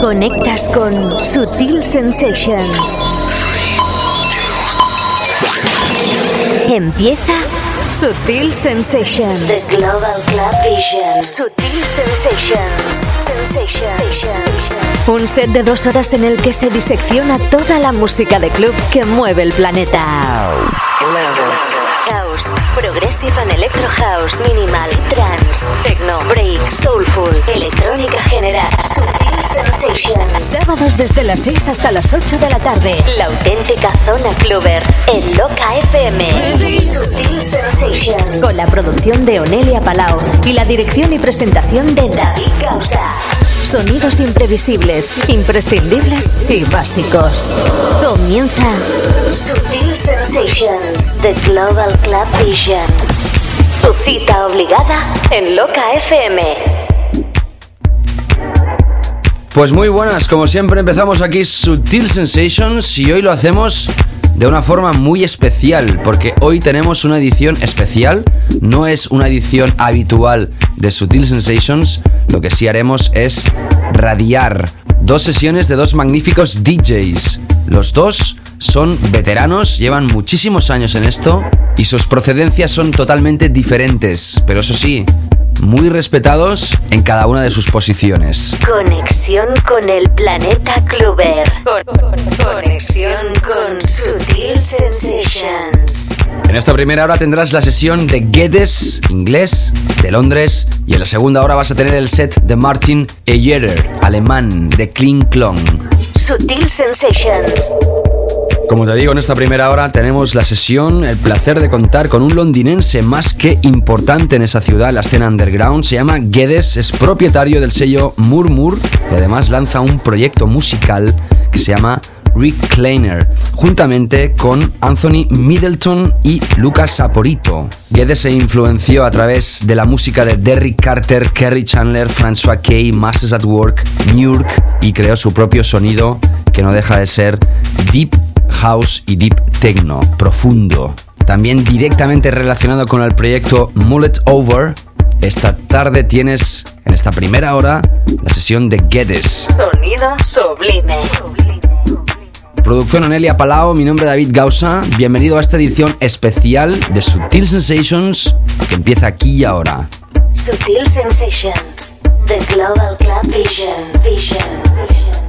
Conectas con Sutil Sensations. Empieza Sutil Sensations. The Global Club Vision. Sutil Sensations. Sensations. Un set de dos horas en el que se disecciona toda la música de club que mueve el planeta. House, Progressive and Electro House, Minimal, Trance, Techno, Break, Soulful, Electrónica General, Sutil Sensations. Sábados desde las 6 hasta las 8 de la tarde. La auténtica zona cluber en Loca FM. Sutil Sensations. Con la producción de Onelia Palau y la dirección y presentación de David Causa. Sonidos imprevisibles, imprescindibles y básicos. Comienza Sutil Sensations, The Global Club Vision. Tu cita obligada en Loca FM. Pues muy buenas, como siempre empezamos aquí Sutil Sensations y hoy lo hacemos de una forma muy especial, porque hoy tenemos una edición especial, no es una edición habitual de Sutil Sensations, lo que sí haremos es radiar dos sesiones de dos magníficos DJs. Los dos son veteranos, llevan muchísimos años en esto y sus procedencias son totalmente diferentes, pero eso sí, muy respetados en cada una de sus posiciones. Conexión con el planeta Clover. Conexión con Sutil Sensations. En esta primera hora tendrás la sesión de Guedes, inglés, de Londres, y en la segunda hora vas a tener el set de Martin Eyerer, alemán, de Kling Klong. Sutil Sensations. Como te digo, en esta primera hora tenemos la sesión, el placer de contar con un londinense más que importante en esa ciudad, la escena underground. Se llama Guedes, es propietario del sello Murmur y además lanza un proyecto musical que se llama Rick Kleiner, juntamente con Anthony Middleton y Lucas Saporito. Guedes se influenció a través de la música de Derrick Carter, Kerry Chandler, François Kay, Masses at Work, York y creó su propio sonido que no deja de ser deep house y deep techno, profundo. También directamente relacionado con el proyecto Mullet Over, esta tarde tienes en esta primera hora la sesión de Guedes. Sonido sublime. Producción Anelia Palao, mi nombre es David Gausa. Bienvenido a esta edición especial de Sutil Sensations que empieza aquí y ahora. Sutil Sensations, The Global Club Vision. Vision.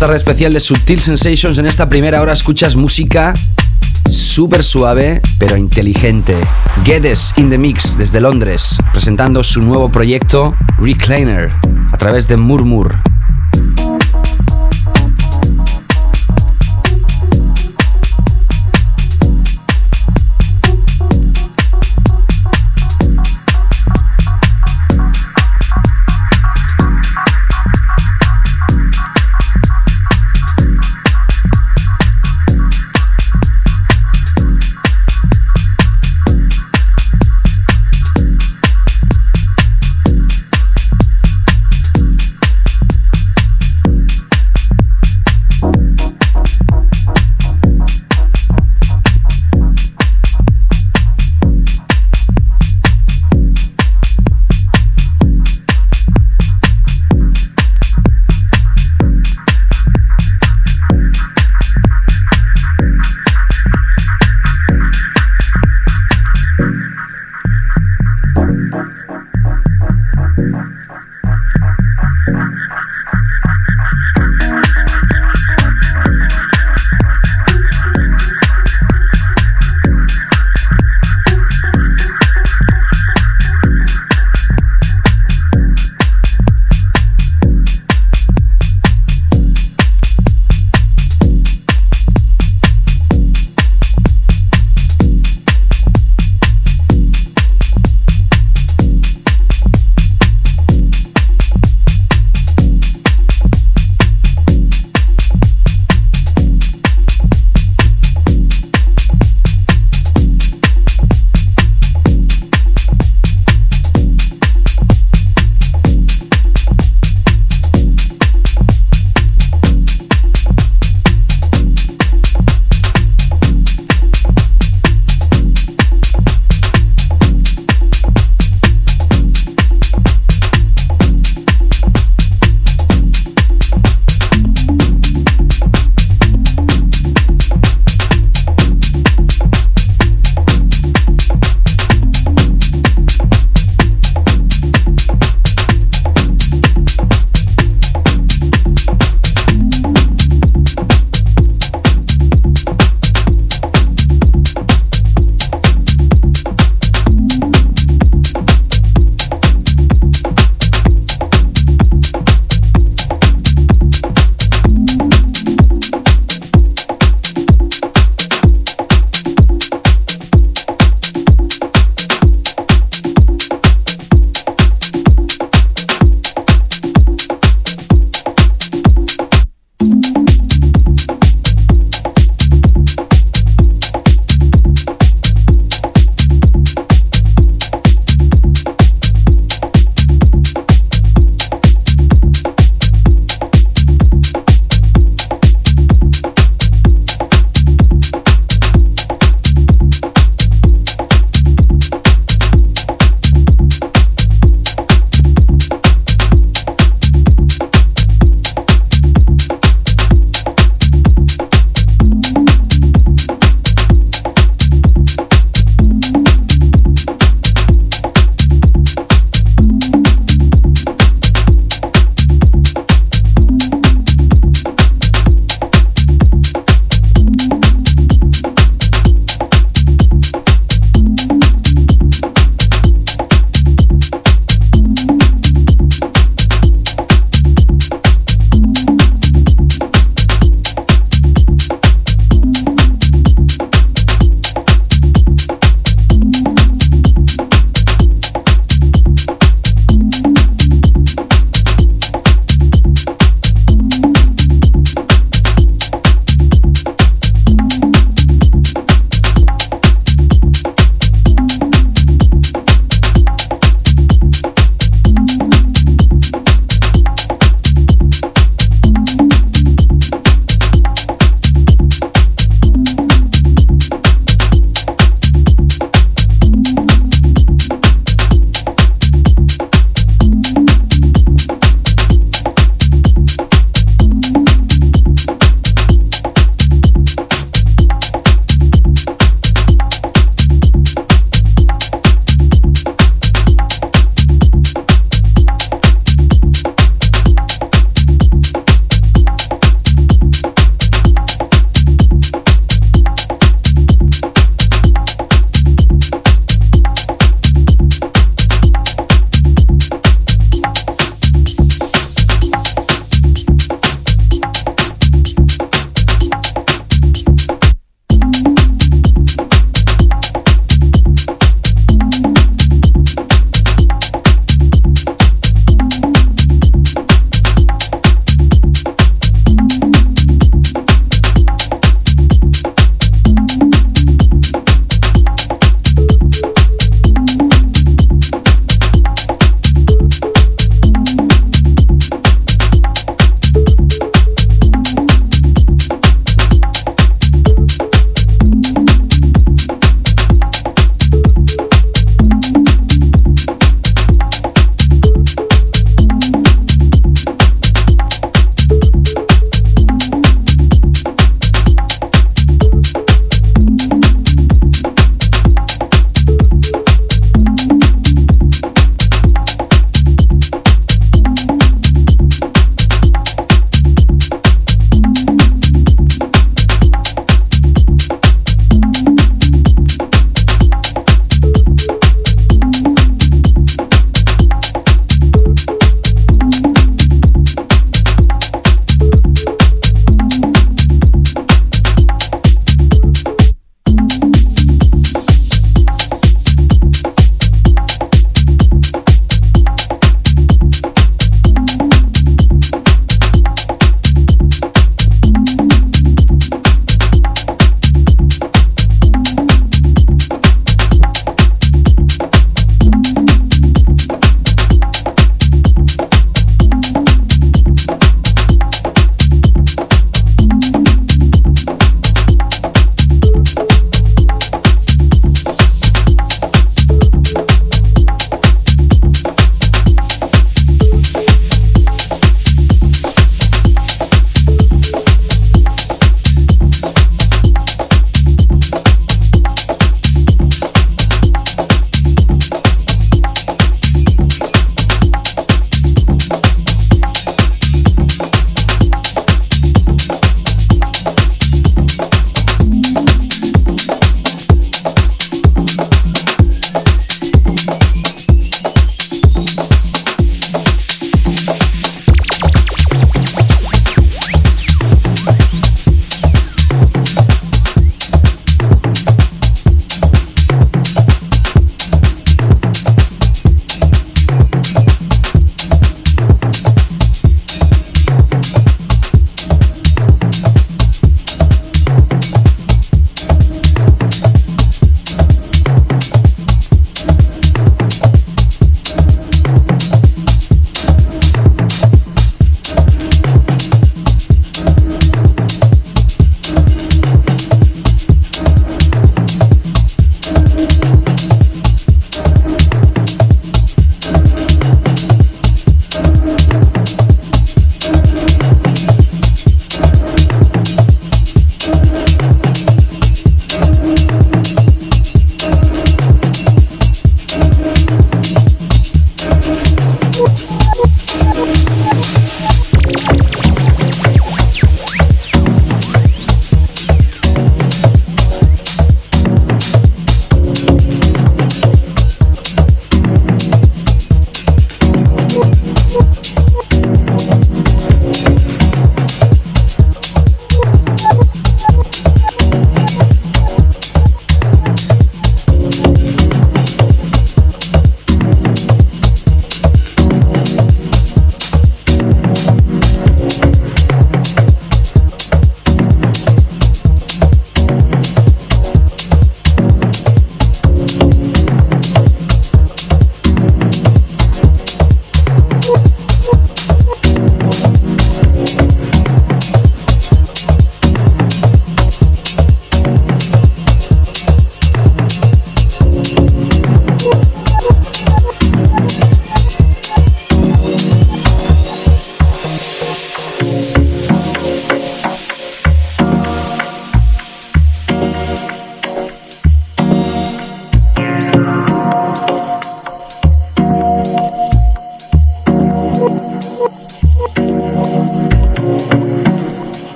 Tarde especial de Sutil Sensations, en esta primera hora escuchas música súper suave pero inteligente. Geddes in the Mix desde Londres, presentando su nuevo proyecto Recliner a través de Murmur.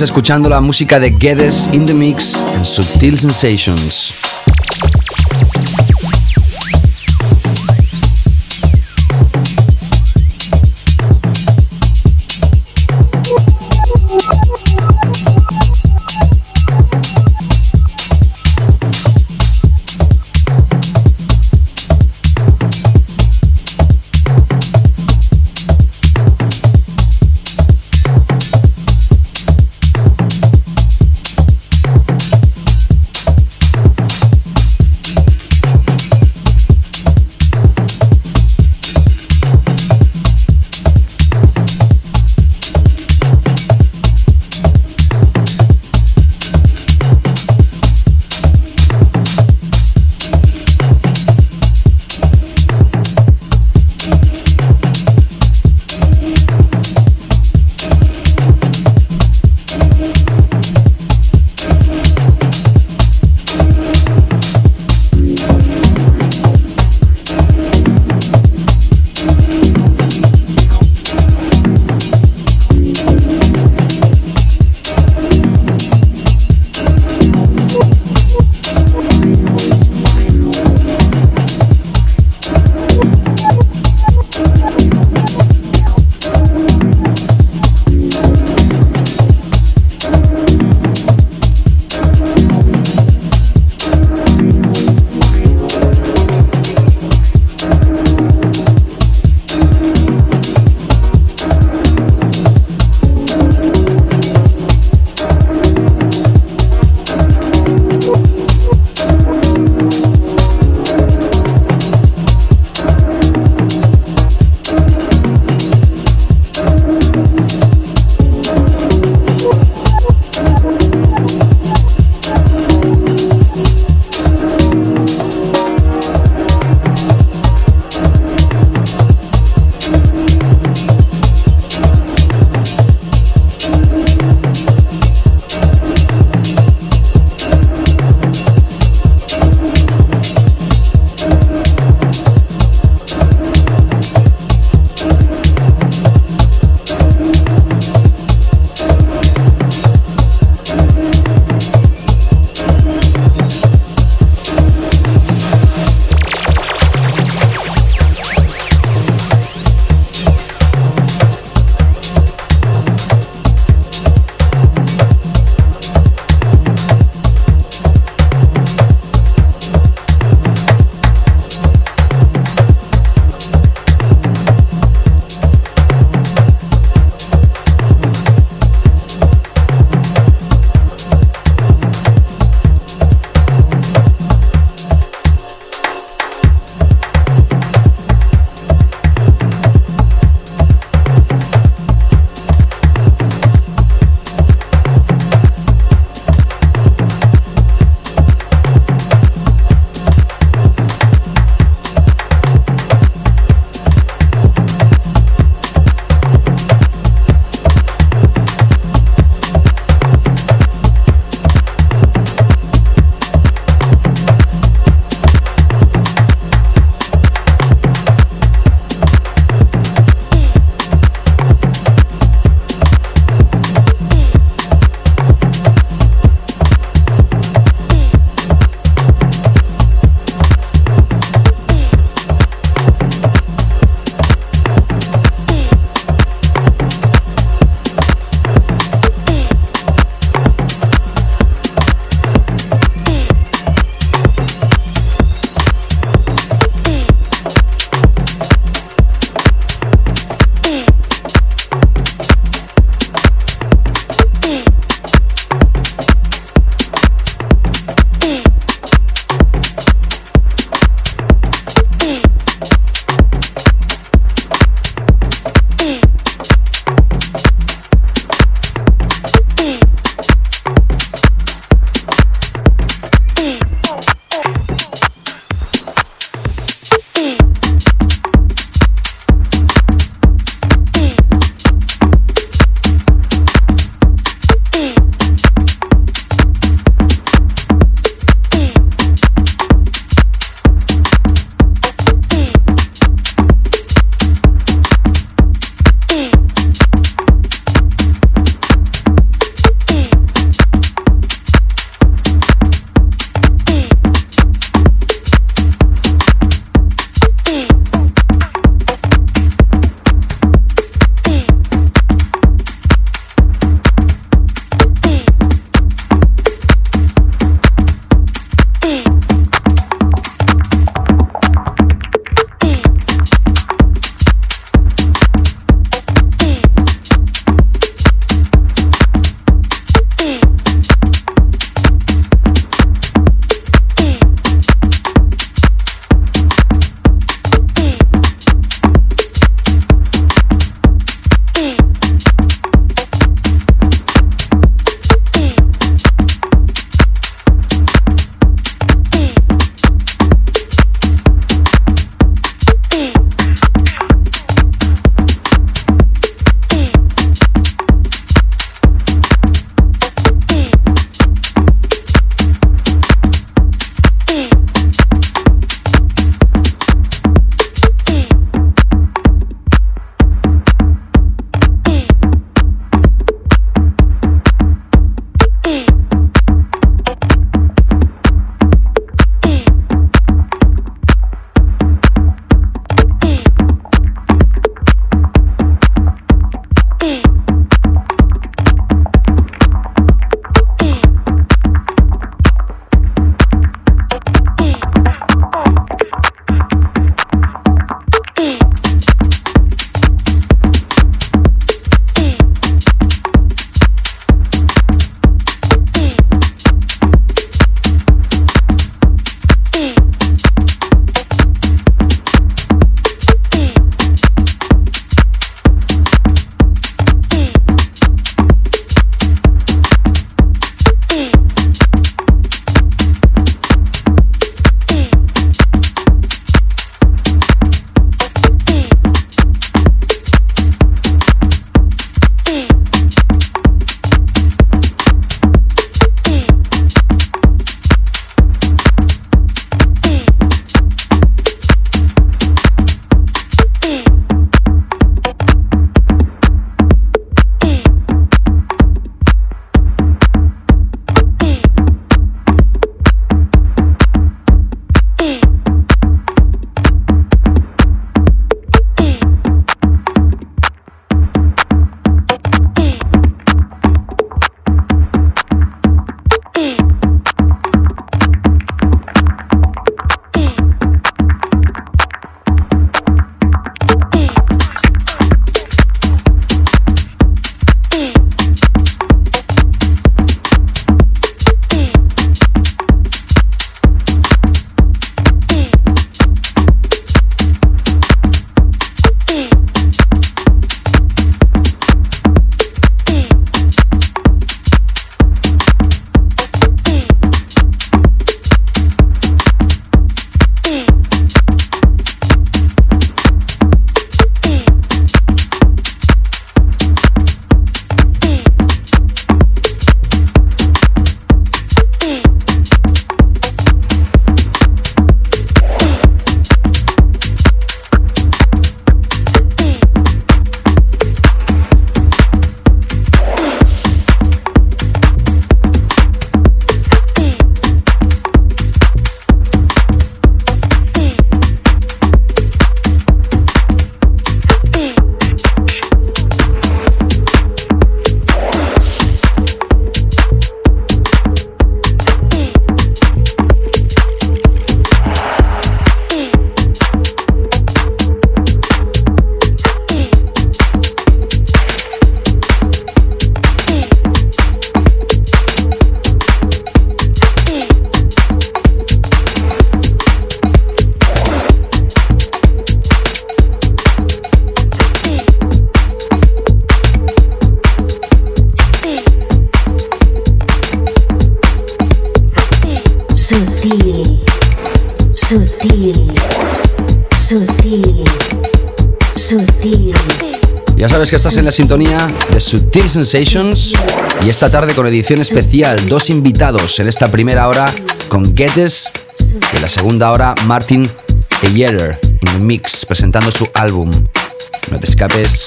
Escuchando la música de Geddes in the Mix en Subtil Sensations. Que estás en la sintonía de Sutil Sensations y esta tarde con edición especial, dos invitados en esta primera hora con Gettys y en la segunda hora Martin Yeller in the mix presentando su álbum. No te escapes.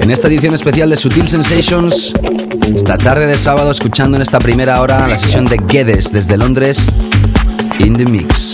En esta edición especial de Sutil Sensations, esta tarde de sábado escuchando en esta primera hora la sesión de Guedes desde Londres, In the Mix.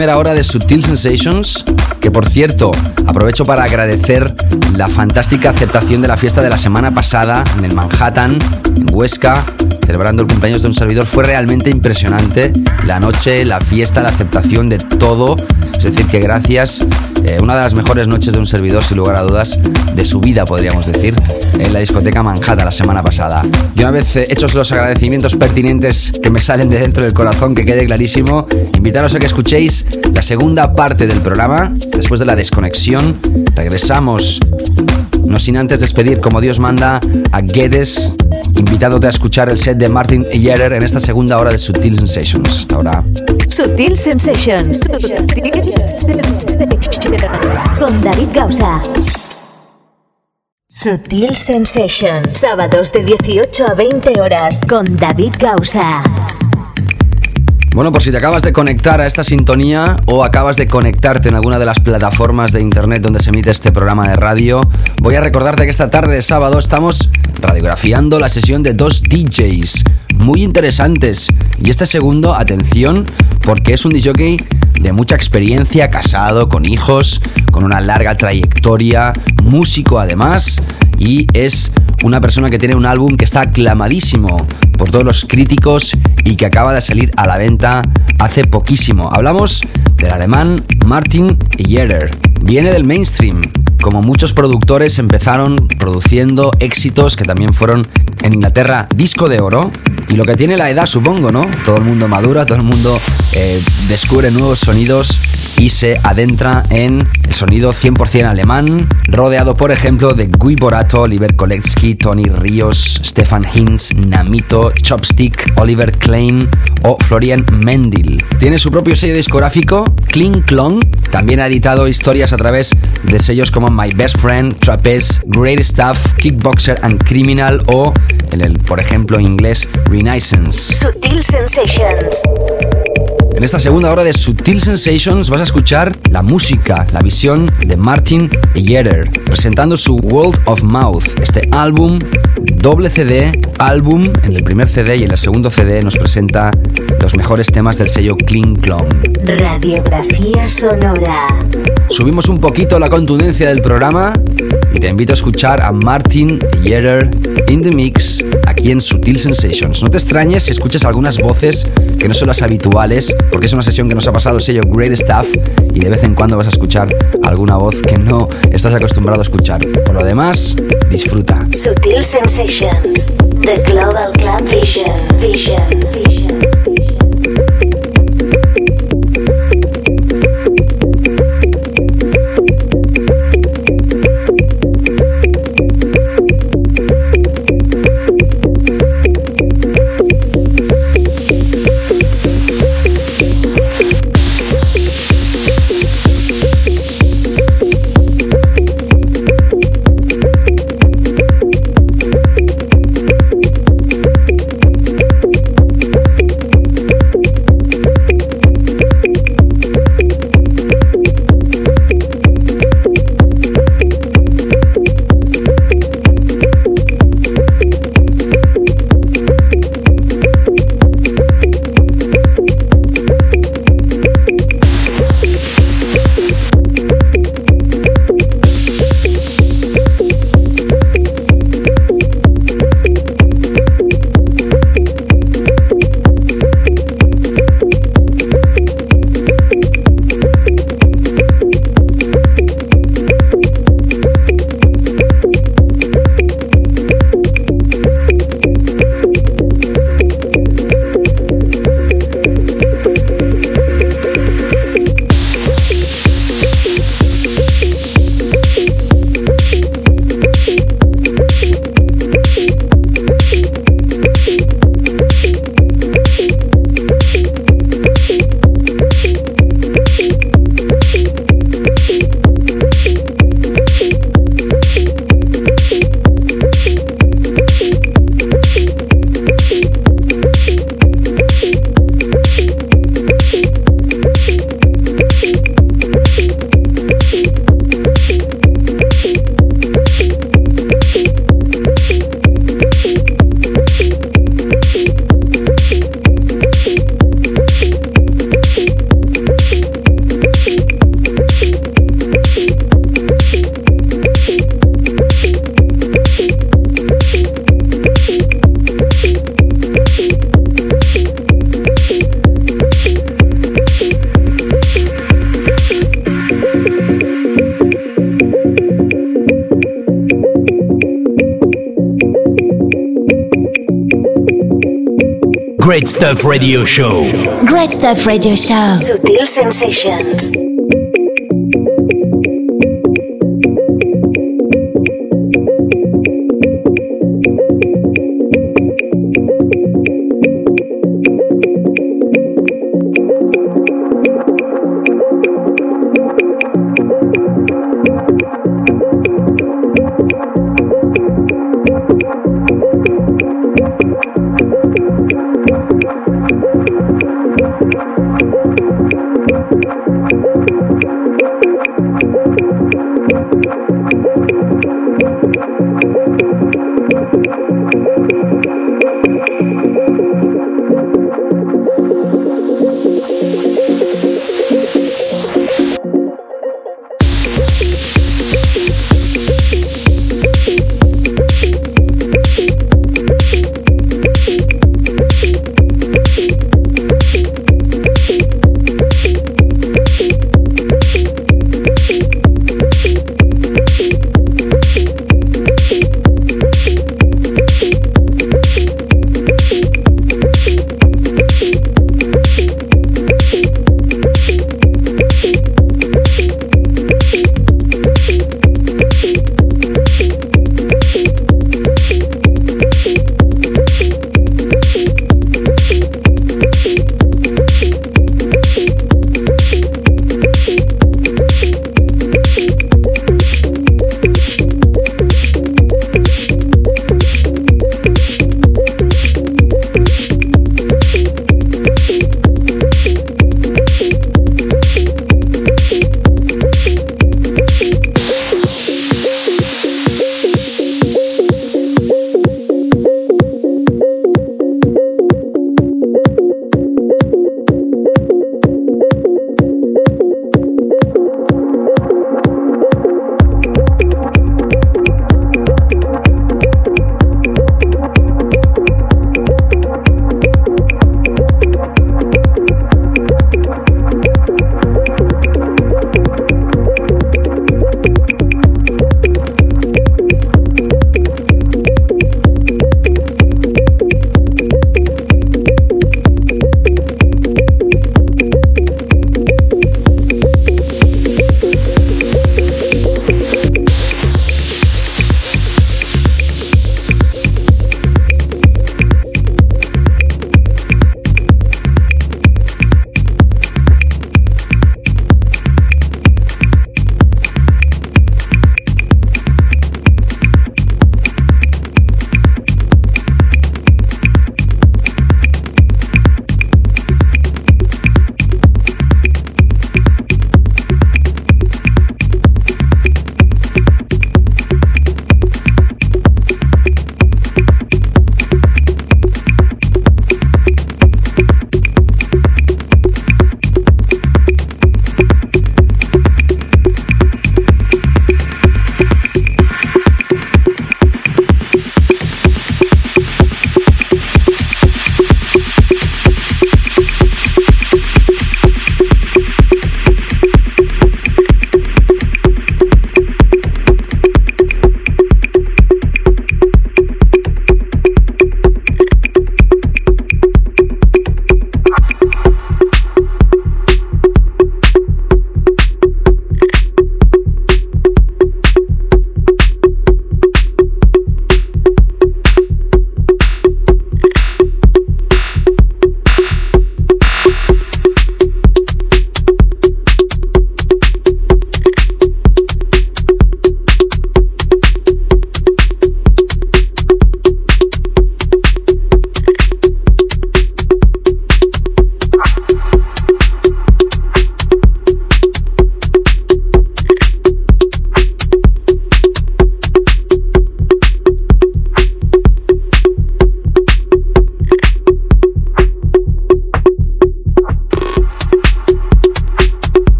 Primera hora de Subtil Sensations, que por cierto, aprovecho para agradecer la fantástica aceptación de la fiesta de la semana pasada en el Manhattan, en Huesca, celebrando el cumpleaños de un servidor. Fue realmente impresionante la noche, la fiesta, la aceptación de todo. Es decir, que gracias eh, una de las mejores noches de un servidor, sin lugar a dudas, de su vida, podríamos decir, en la discoteca Manhattan la semana pasada. Y una vez eh, hechos los agradecimientos pertinentes que me salen de dentro del corazón, que quede clarísimo, invitaros a que escuchéis la segunda parte del programa. Después de la desconexión, regresamos, no sin antes despedir, como Dios manda, a Guedes, invitándote a escuchar el set de Martin Yerer en esta segunda hora de Sutil Sensations. Hasta ahora. Sutil Sensations. Con David Gausa. Sutil Sensations. Sábados de 18 a 20 horas con David Gausa. Bueno, por si te acabas de conectar a esta sintonía o acabas de conectarte en alguna de las plataformas de internet donde se emite este programa de radio, voy a recordarte que esta tarde de sábado estamos radiografiando la sesión de dos DJs muy interesantes. Y este segundo, atención, porque es un DJ de mucha experiencia, casado, con hijos, con una larga trayectoria, músico además, y es una persona que tiene un álbum que está aclamadísimo por todos los críticos y que acaba de salir a la venta hace poquísimo. Hablamos del alemán Martin Jerer. Viene del mainstream. Como muchos productores empezaron produciendo éxitos que también fueron en Inglaterra disco de oro. Y lo que tiene la edad, supongo, ¿no? Todo el mundo madura, todo el mundo eh, descubre nuevos sonidos y se adentra en el sonido 100% alemán, rodeado por ejemplo de Guy Borato, Oliver Koletsky, Tony Ríos, Stefan Hinz, Namito, Chopstick, Oliver Klein o Florian Mendel. Tiene su propio sello discográfico, Kling Klong, también ha editado historias a través de sellos como My Best Friend, Trapeze, Great Stuff, Kickboxer and Criminal o en el, por ejemplo, inglés Renaissance. Sutil Sensations. En esta segunda hora de Sutil Sensations vas a escuchar la música, la visión de Martin Jeter, presentando su World of Mouth, este álbum doble CD, álbum, en el primer CD y en el segundo CD nos presenta los mejores temas del sello Kling Klong. Radiografía sonora. Subimos un poquito la contundencia del programa y te invito a escuchar a Martin Jeter in the Mix aquí en Sutil Sensations. No te extrañes si escuchas algunas voces que no son las habituales, porque es una sesión que nos ha pasado el sello Great Stuff y de vez en cuando vas a escuchar alguna voz que no estás acostumbrado a escuchar. Por lo demás, disfruta. Sutil Sensations. The Global Club Vision. Vision. Vision. Stuff Radio Show. Great Stuff Radio Show. Sutil Sensations.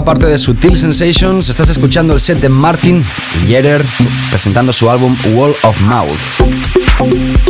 Segunda parte de Sutil Sensations estás escuchando el set de Martin Yetter presentando su álbum Wall of Mouth.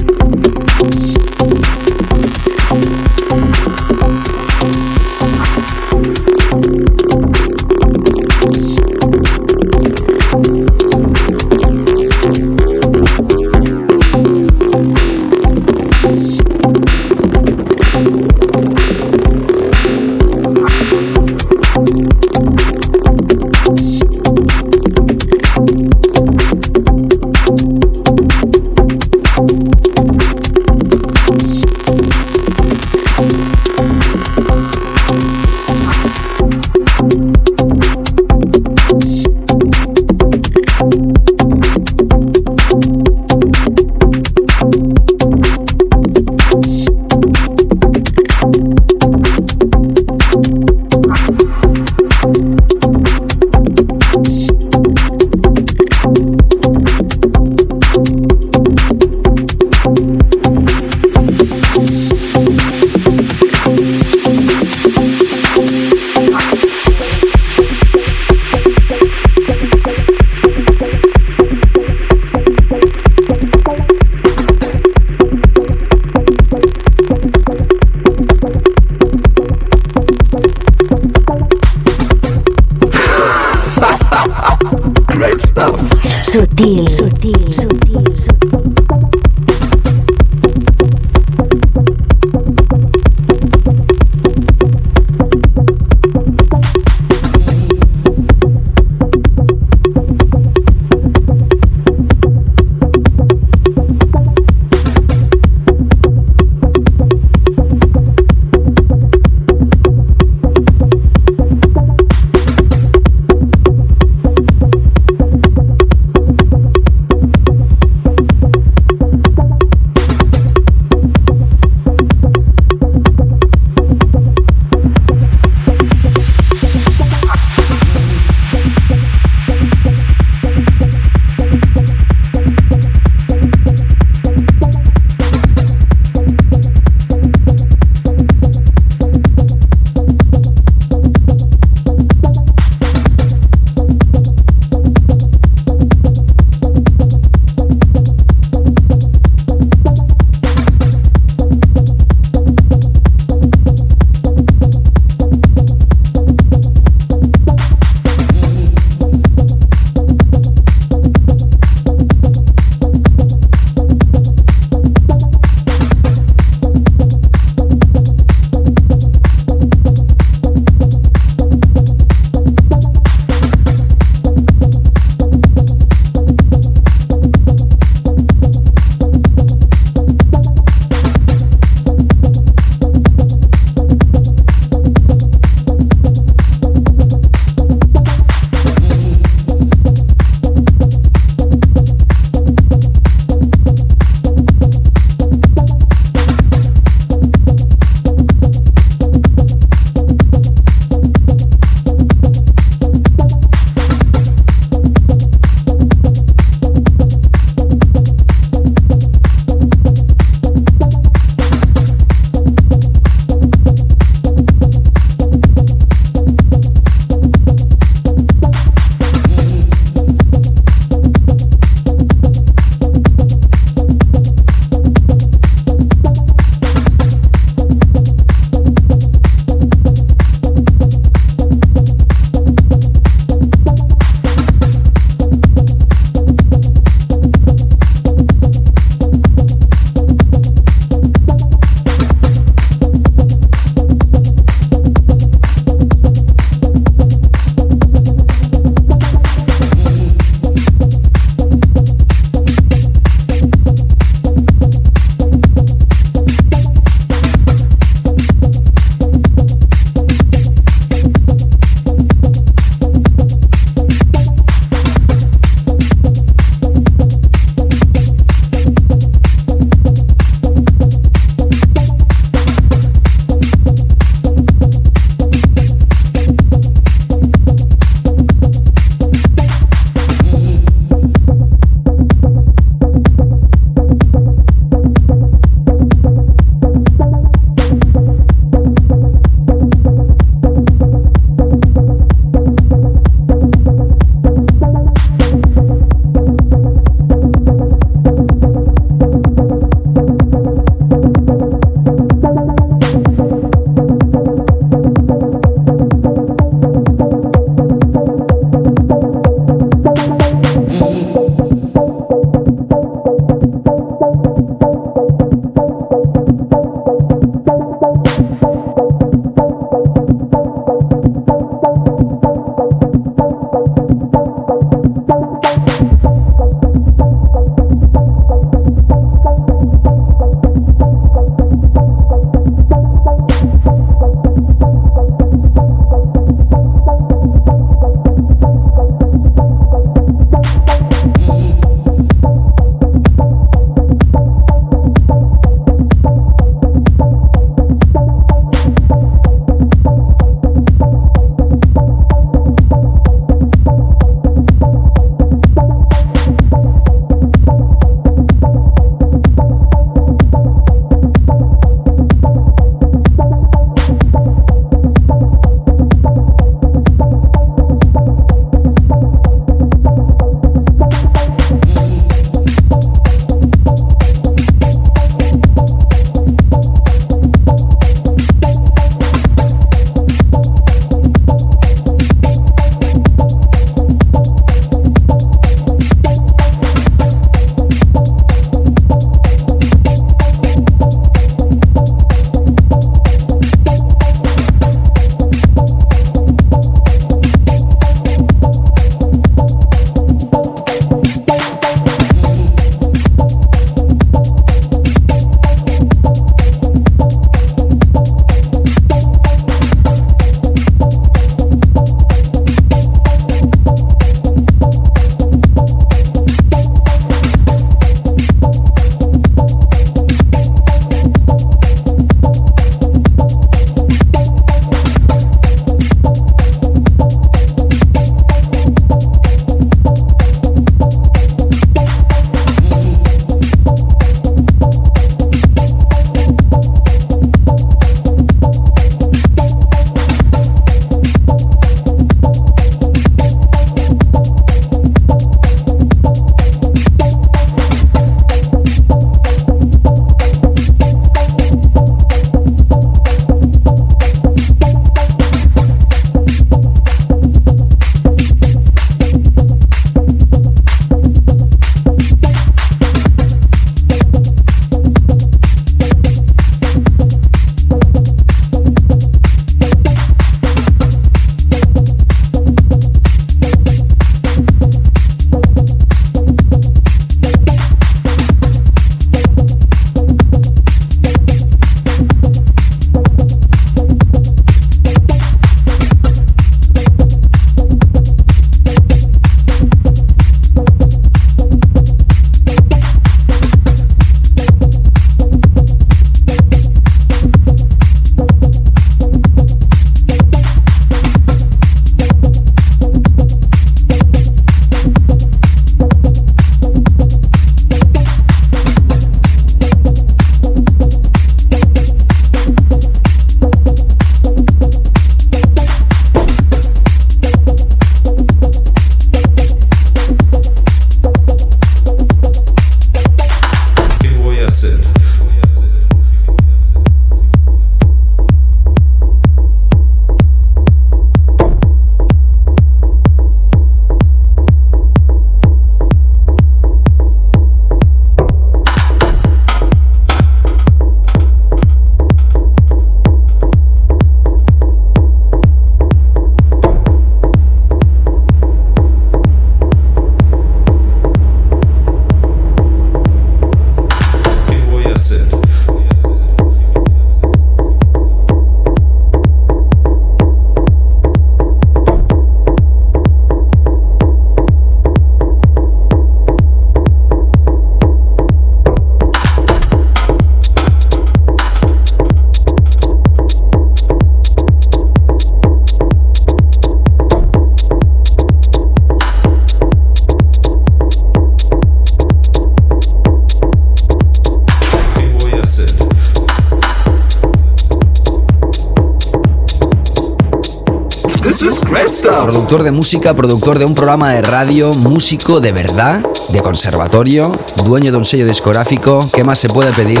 Productor de música, productor de un programa de radio, músico de verdad, de conservatorio, dueño de un sello discográfico. ¿Qué más se puede pedir?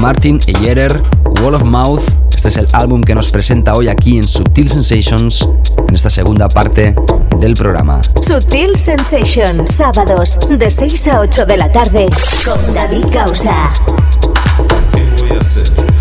Martin Eyerer, Wall of Mouth. Este es el álbum que nos presenta hoy aquí en Subtil Sensations, en esta segunda parte del programa. Subtil Sensations, sábados de 6 a 8 de la tarde, con David Causa. ¿Qué voy a hacer?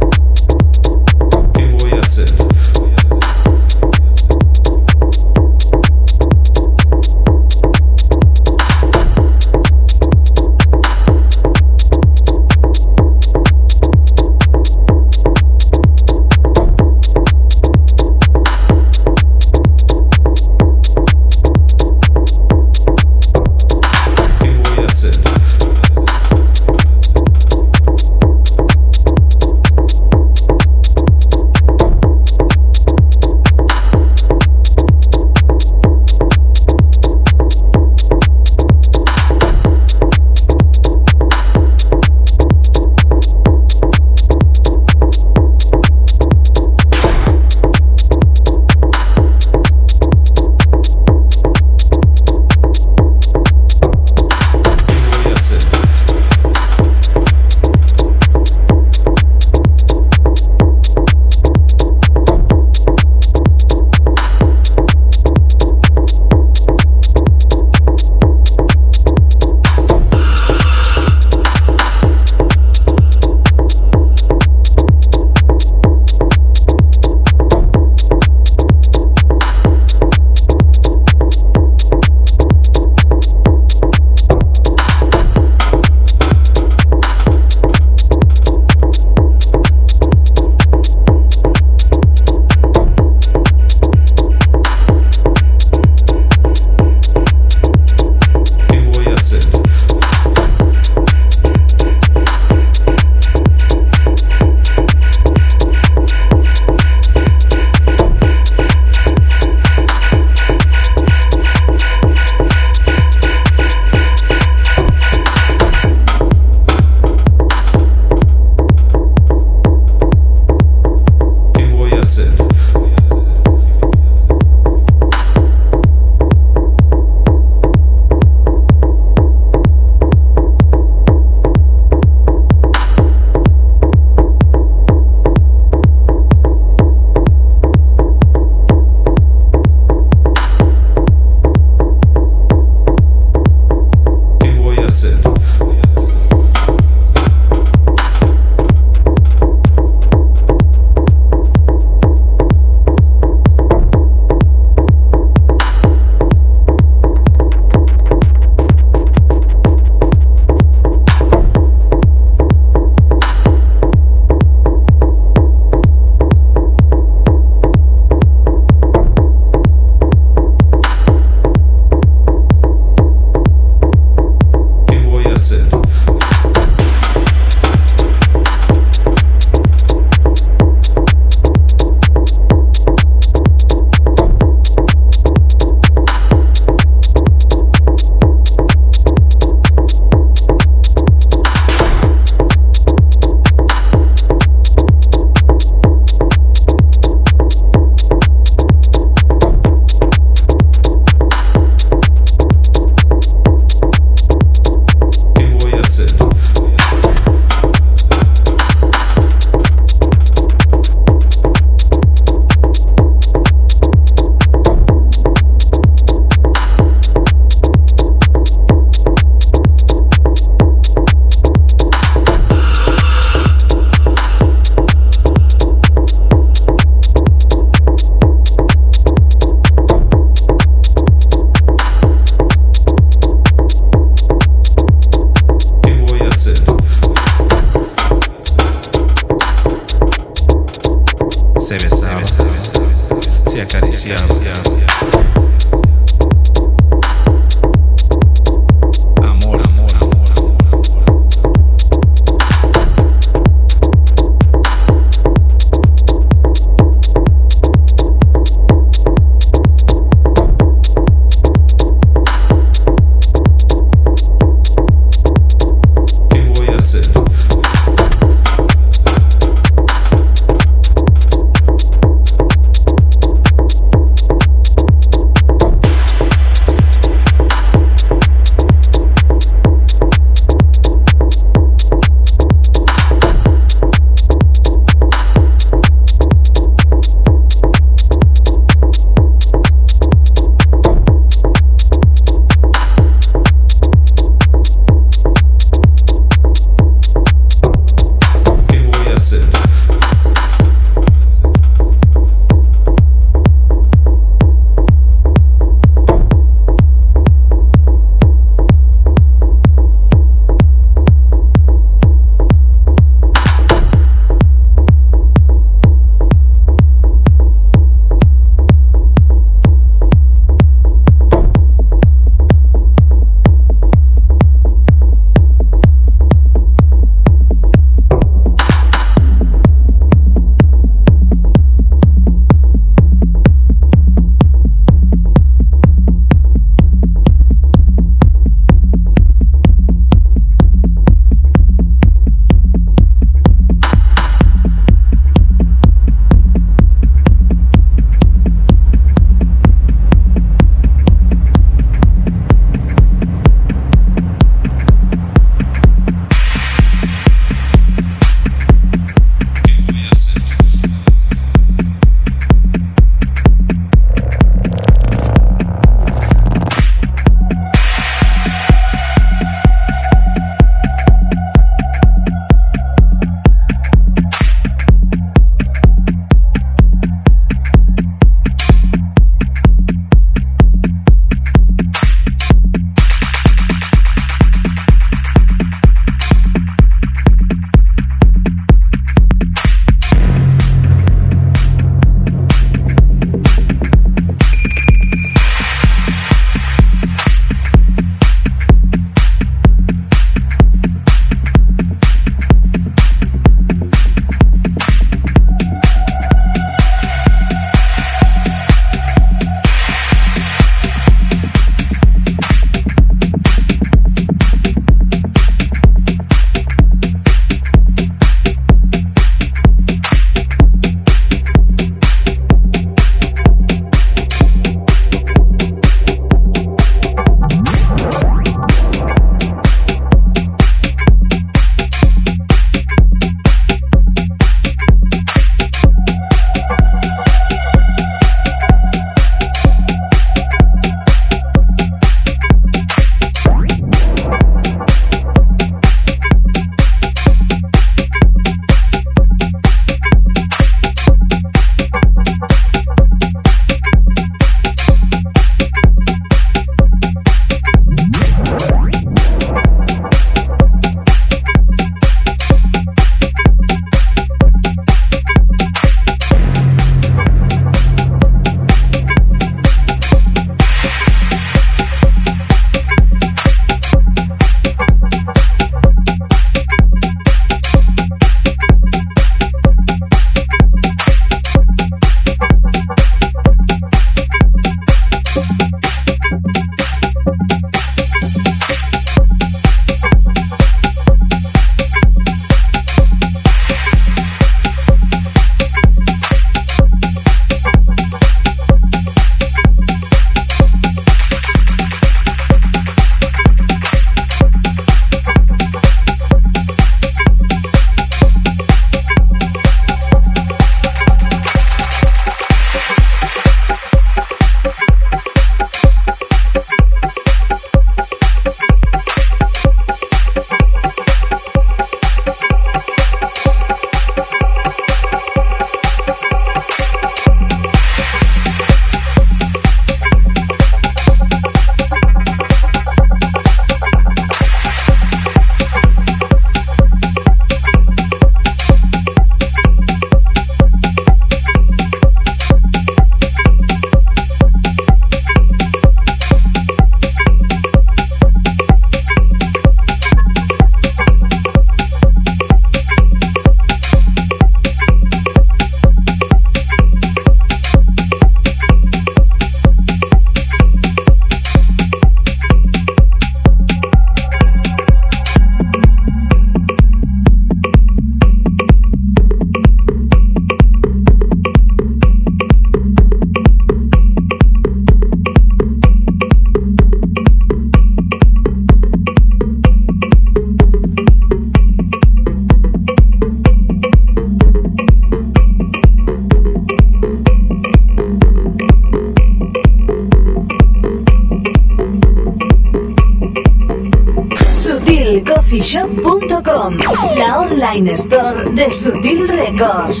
La online store de Sutil Records.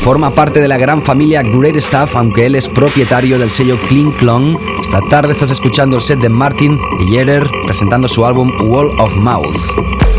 Forma parte de la gran familia Great Stuff, aunque él es propietario del sello Clean Clong. Esta tarde estás escuchando el set de Martin y Jerer presentando su álbum Wall of Mouth.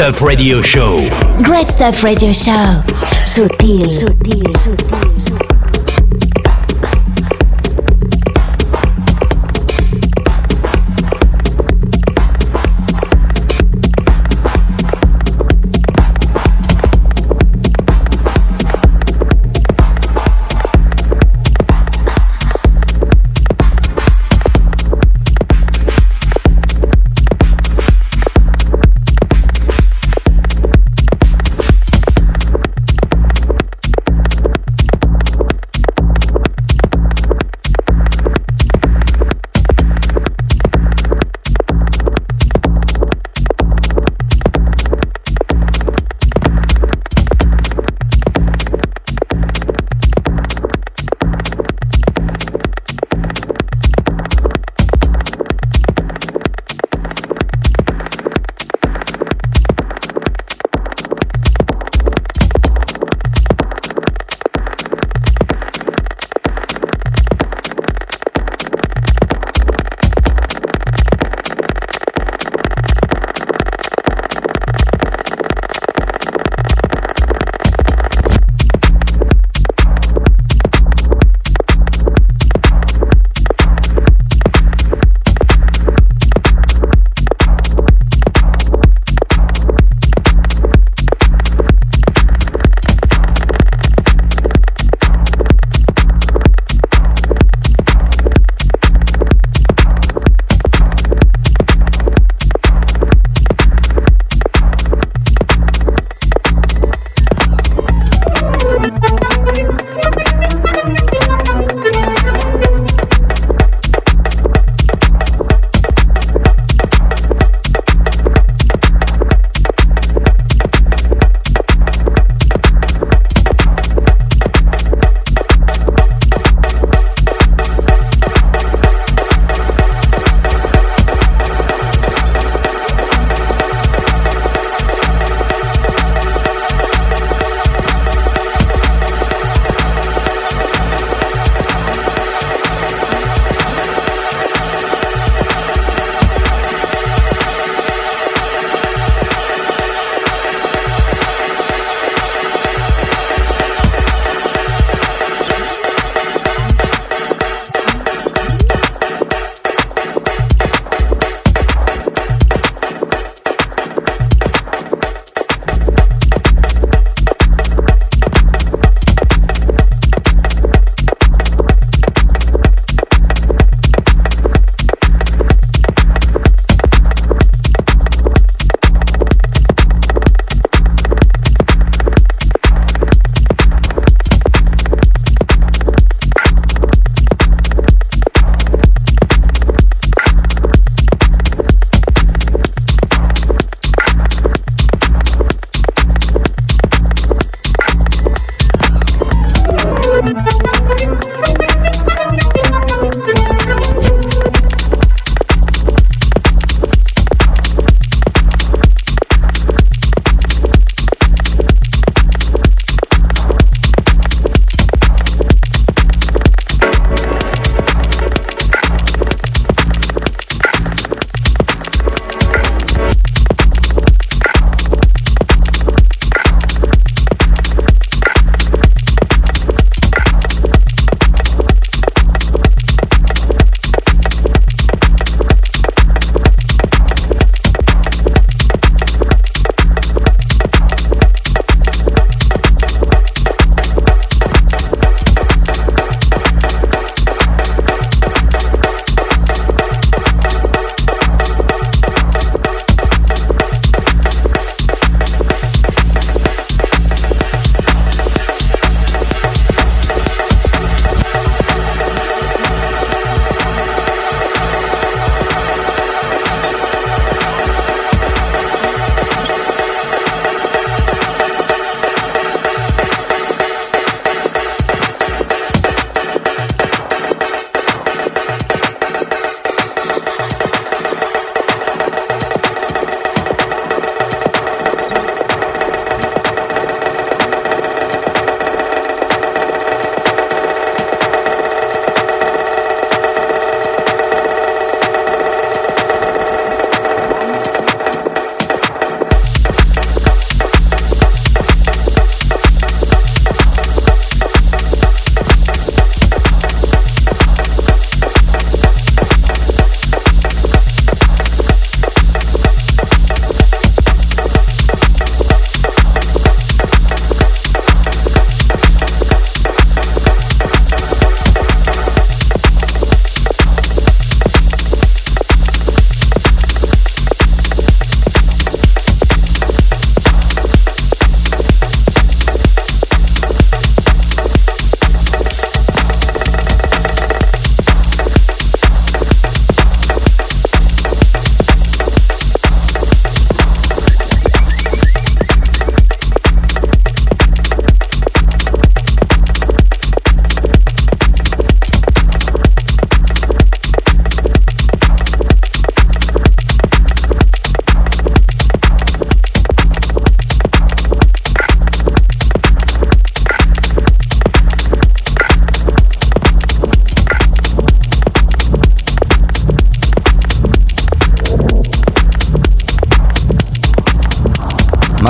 Stuff Radio Show. Great Stuff Radio Show. Sutil, sutil,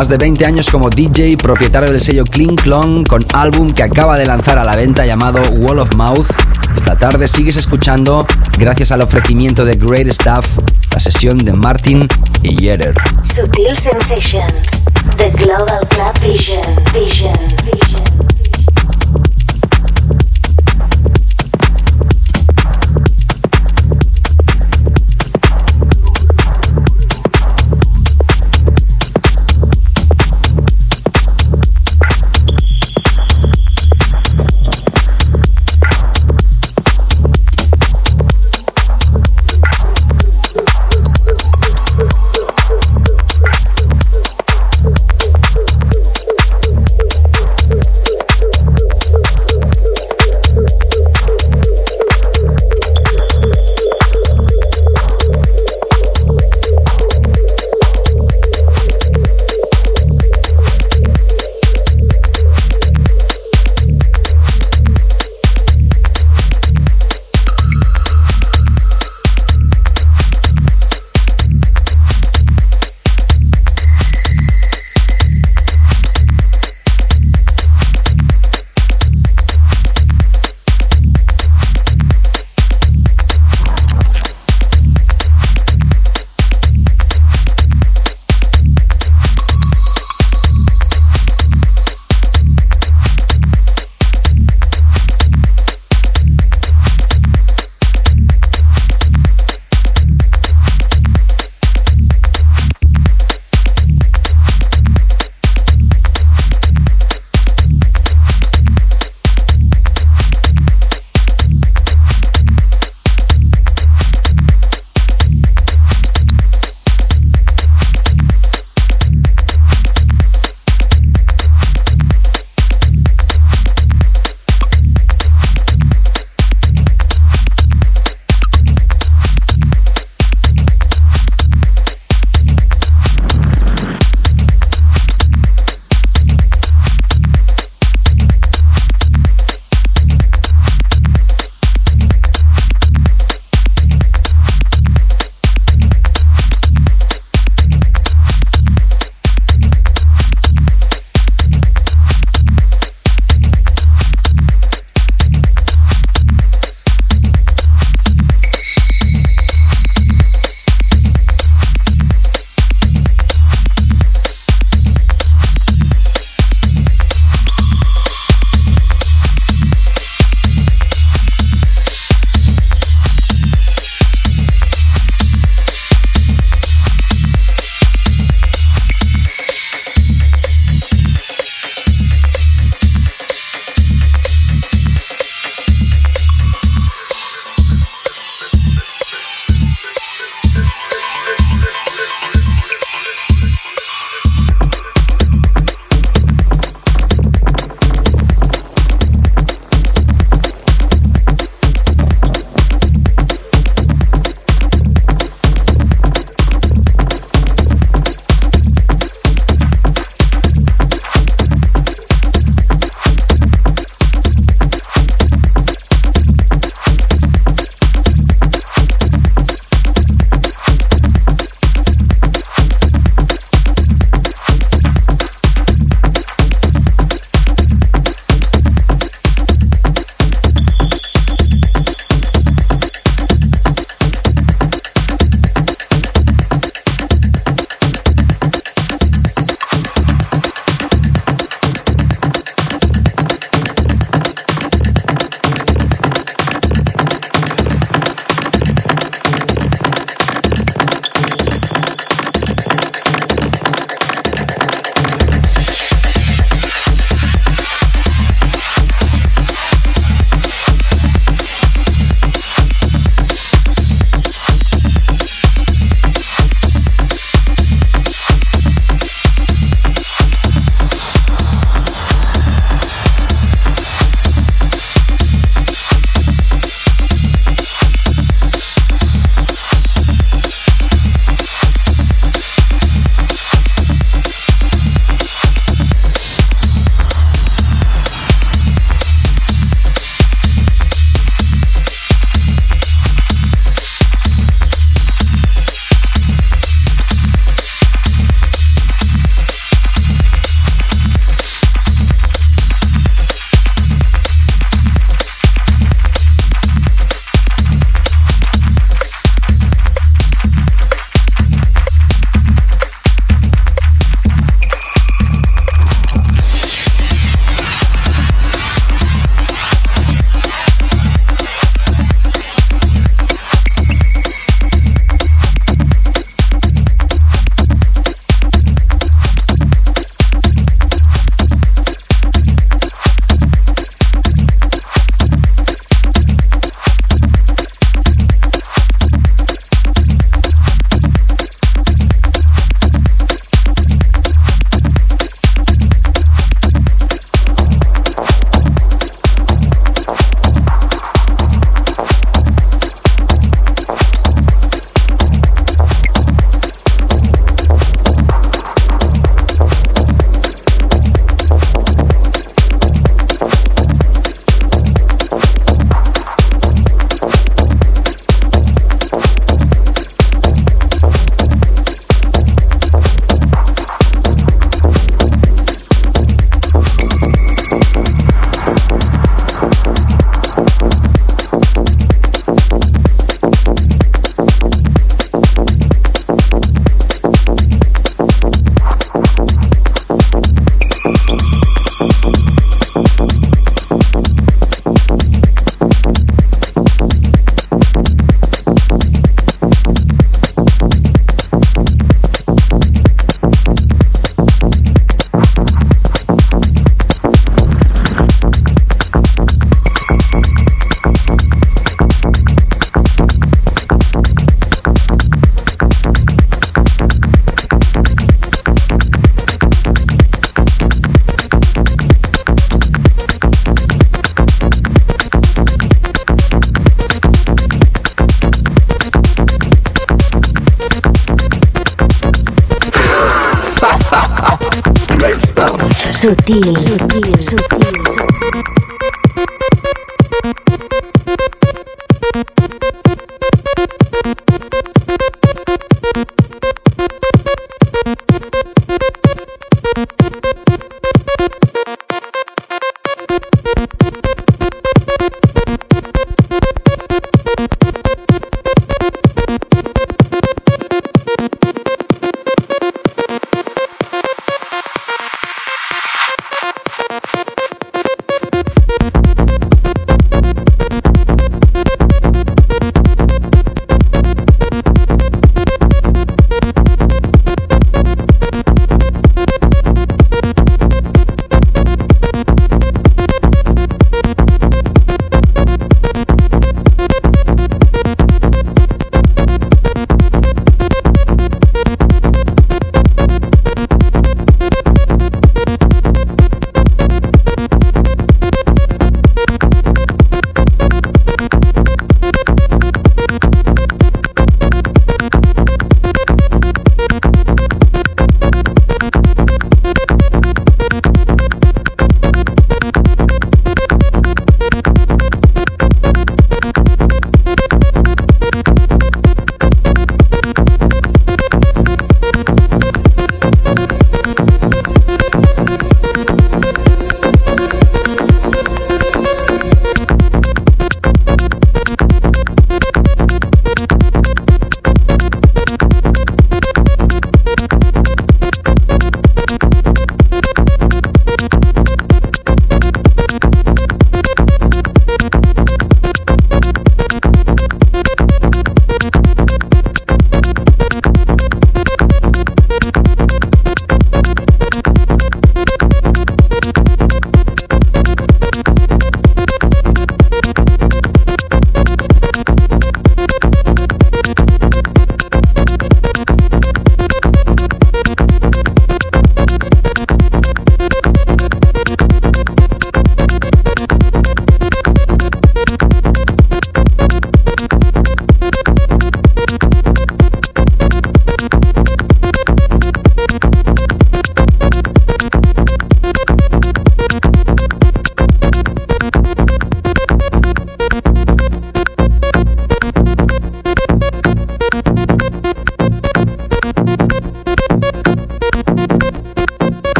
Más de 20 años como DJ, propietario del sello Kling Klong, con álbum que acaba de lanzar a la venta llamado Wall of Mouth. Esta tarde sigues escuchando, gracias al ofrecimiento de Great Stuff, la sesión de Martin y Jerer. Sutil Sensations, The Global Club Vision, Vision.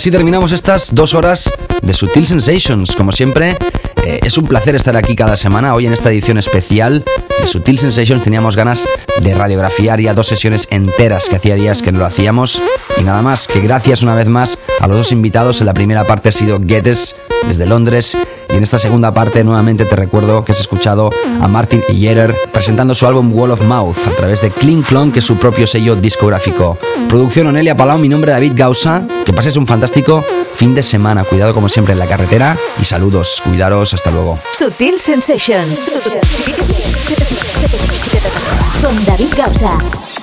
Así terminamos estas dos horas de Sutil Sensations. Como siempre, eh, es un placer estar aquí cada semana. Hoy en esta edición especial de Sutil Sensations teníamos ganas de radiografiar ya dos sesiones enteras que hacía días que no lo hacíamos. Y nada más que gracias una vez más a los dos invitados. En la primera parte ha sido Gettys desde Londres en esta segunda parte nuevamente te recuerdo que has escuchado a Martin Yerer presentando su álbum Wall of Mouth a través de Clean Clone, que es su propio sello discográfico. Producción Onelia Palau, mi nombre es David Gausa. Que pases un fantástico fin de semana. Cuidado como siempre en la carretera y saludos. Cuidaros, hasta luego. Sutil Sensations. Con David Gausa.